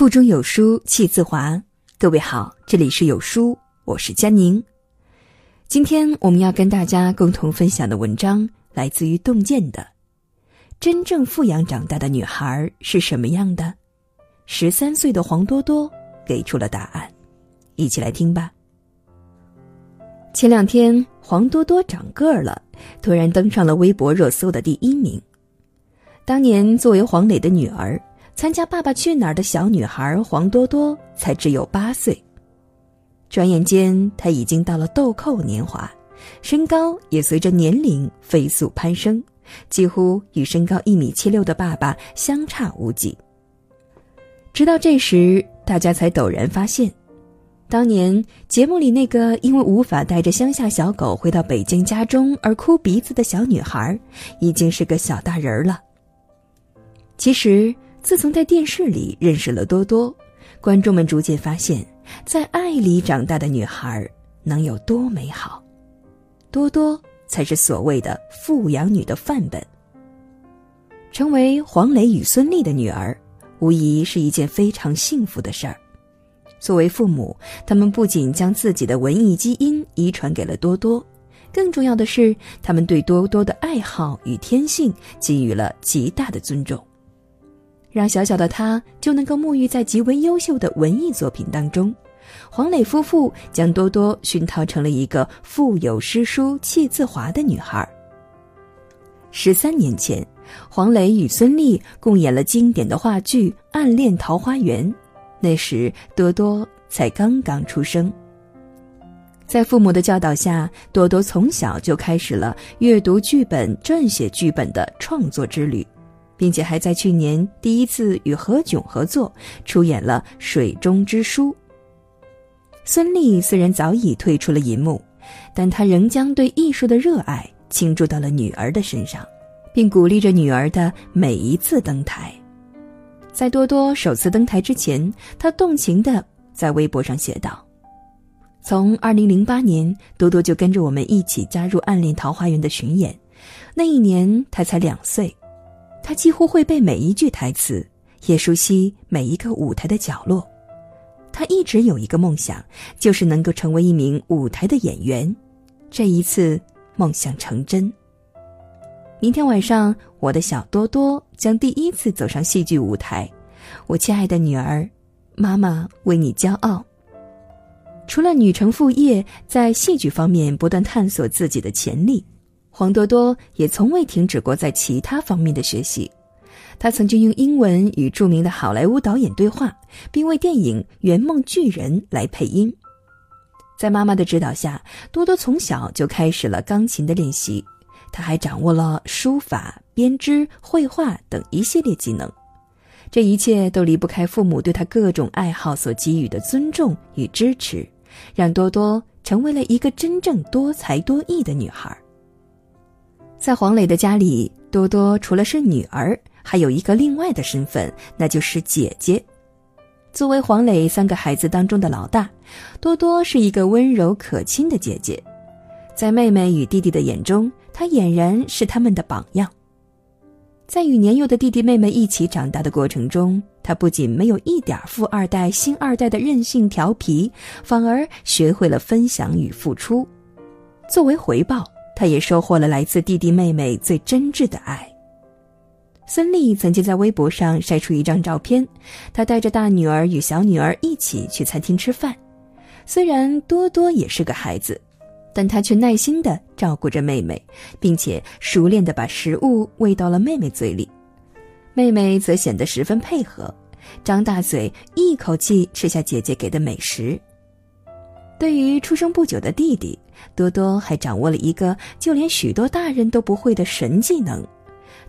腹中有书气自华。各位好，这里是有书，我是佳宁。今天我们要跟大家共同分享的文章来自于洞见的。真正富养长大的女孩是什么样的？十三岁的黄多多给出了答案，一起来听吧。前两天，黄多多长个儿了，突然登上了微博热搜的第一名。当年作为黄磊的女儿。参加《爸爸去哪儿》的小女孩黄多多才只有八岁，转眼间她已经到了豆蔻年华，身高也随着年龄飞速攀升，几乎与身高一米七六的爸爸相差无几。直到这时，大家才陡然发现，当年节目里那个因为无法带着乡下小狗回到北京家中而哭鼻子的小女孩，已经是个小大人了。其实。自从在电视里认识了多多，观众们逐渐发现，在爱里长大的女孩能有多美好。多多才是所谓的富养女的范本。成为黄磊与孙俪的女儿，无疑是一件非常幸福的事儿。作为父母，他们不仅将自己的文艺基因遗传给了多多，更重要的是，他们对多多的爱好与天性给予了极大的尊重。让小小的他就能够沐浴在极为优秀的文艺作品当中，黄磊夫妇将多多熏陶成了一个腹有诗书气自华的女孩。十三年前，黄磊与孙俪共演了经典的话剧《暗恋桃花源》，那时多多才刚刚出生。在父母的教导下，多多从小就开始了阅读剧本、撰写剧本的创作之旅。并且还在去年第一次与何炅合作出演了《水中之书》。孙俪虽然早已退出了银幕，但她仍将对艺术的热爱倾注到了女儿的身上，并鼓励着女儿的每一次登台。在多多首次登台之前，她动情地在微博上写道：“从2008年，多多就跟着我们一起加入《暗恋桃花源》的巡演，那一年她才两岁。”他几乎会背每一句台词，也熟悉每一个舞台的角落。他一直有一个梦想，就是能够成为一名舞台的演员。这一次，梦想成真。明天晚上，我的小多多将第一次走上戏剧舞台。我亲爱的女儿，妈妈为你骄傲。除了女成副业，在戏剧方面不断探索自己的潜力。黄多多也从未停止过在其他方面的学习，他曾经用英文与著名的好莱坞导演对话，并为电影《圆梦巨人》来配音。在妈妈的指导下，多多从小就开始了钢琴的练习，他还掌握了书法、编织、绘画等一系列技能。这一切都离不开父母对他各种爱好所给予的尊重与支持，让多多成为了一个真正多才多艺的女孩。在黄磊的家里，多多除了是女儿，还有一个另外的身份，那就是姐姐。作为黄磊三个孩子当中的老大，多多是一个温柔可亲的姐姐，在妹妹与弟弟的眼中，她俨然是他们的榜样。在与年幼的弟弟妹妹一起长大的过程中，她不仅没有一点富二代、星二代的任性调皮，反而学会了分享与付出。作为回报。他也收获了来自弟弟妹妹最真挚的爱。孙俪曾经在微博上晒出一张照片，她带着大女儿与小女儿一起去餐厅吃饭。虽然多多也是个孩子，但他却耐心地照顾着妹妹，并且熟练地把食物喂到了妹妹嘴里。妹妹则显得十分配合，张大嘴一口气吃下姐姐给的美食。对于出生不久的弟弟，多多还掌握了一个就连许多大人都不会的神技能。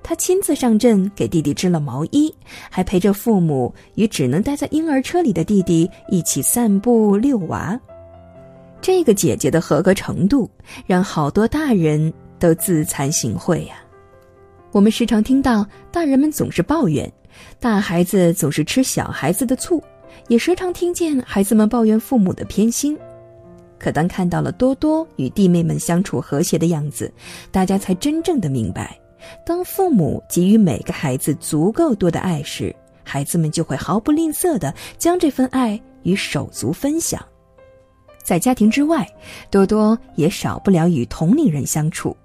他亲自上阵给弟弟织了毛衣，还陪着父母与只能待在婴儿车里的弟弟一起散步遛娃。这个姐姐的合格程度，让好多大人都自惭形秽呀。我们时常听到大人们总是抱怨，大孩子总是吃小孩子的醋，也时常听见孩子们抱怨父母的偏心。可当看到了多多与弟妹们相处和谐的样子，大家才真正的明白，当父母给予每个孩子足够多的爱时，孩子们就会毫不吝啬的将这份爱与手足分享。在家庭之外，多多也少不了与同龄人相处。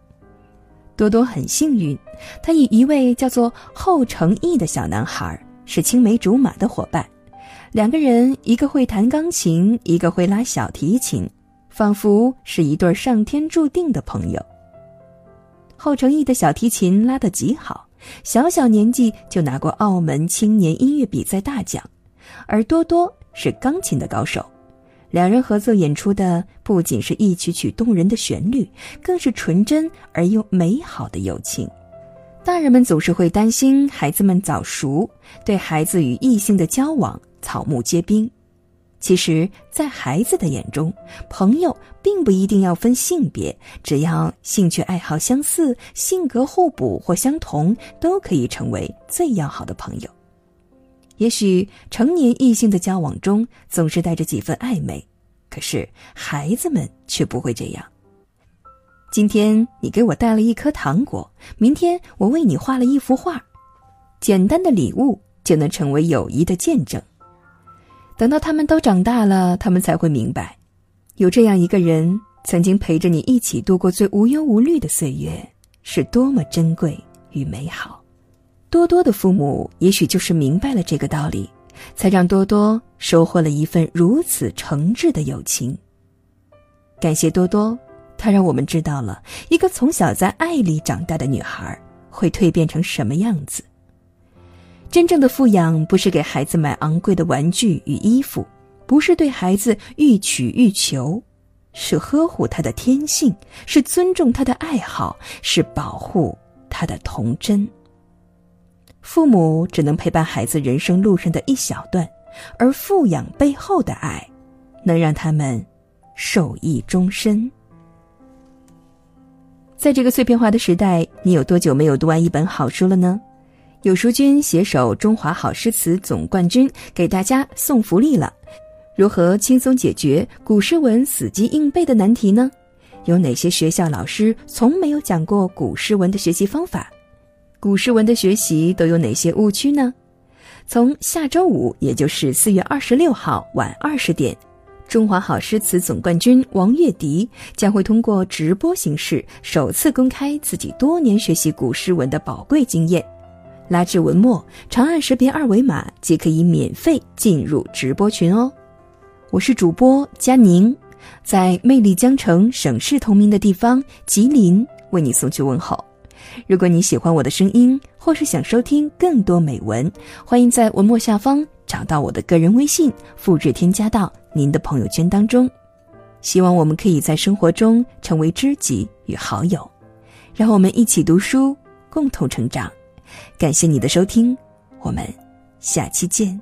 多多很幸运，他与一位叫做后成义的小男孩是青梅竹马的伙伴。两个人，一个会弹钢琴，一个会拉小提琴，仿佛是一对上天注定的朋友。后成义的小提琴拉得极好，小小年纪就拿过澳门青年音乐比赛大奖，而多多是钢琴的高手。两人合作演出的不仅是一曲曲动人的旋律，更是纯真而又美好的友情。大人们总是会担心孩子们早熟，对孩子与异性的交往草木皆兵。其实，在孩子的眼中，朋友并不一定要分性别，只要兴趣爱好相似、性格互补或相同，都可以成为最要好的朋友。也许成年异性的交往中总是带着几分暧昧，可是孩子们却不会这样。今天你给我带了一颗糖果，明天我为你画了一幅画，简单的礼物就能成为友谊的见证。等到他们都长大了，他们才会明白，有这样一个人曾经陪着你一起度过最无忧无虑的岁月，是多么珍贵与美好。多多的父母也许就是明白了这个道理，才让多多收获了一份如此诚挚的友情。感谢多多，他让我们知道了一个从小在爱里长大的女孩会蜕变成什么样子。真正的富养不是给孩子买昂贵的玩具与衣服，不是对孩子欲取欲求，是呵护他的天性，是尊重他的爱好，是保护他的童真。父母只能陪伴孩子人生路上的一小段，而富养背后的爱，能让他们受益终身。在这个碎片化的时代，你有多久没有读完一本好书了呢？有书君携手中华好诗词总冠军，给大家送福利了。如何轻松解决古诗文死记硬背的难题呢？有哪些学校老师从没有讲过古诗文的学习方法？古诗文的学习都有哪些误区呢？从下周五，也就是四月二十六号晚二十点，中华好诗词总冠军王月迪将会通过直播形式首次公开自己多年学习古诗文的宝贵经验。拉至文末，长按识别二维码即可以免费进入直播群哦。我是主播佳宁，在魅力江城、省市同名的地方吉林，为你送去问候。如果你喜欢我的声音，或是想收听更多美文，欢迎在文末下方找到我的个人微信，复制添加到您的朋友圈当中。希望我们可以在生活中成为知己与好友，让我们一起读书，共同成长。感谢你的收听，我们下期见。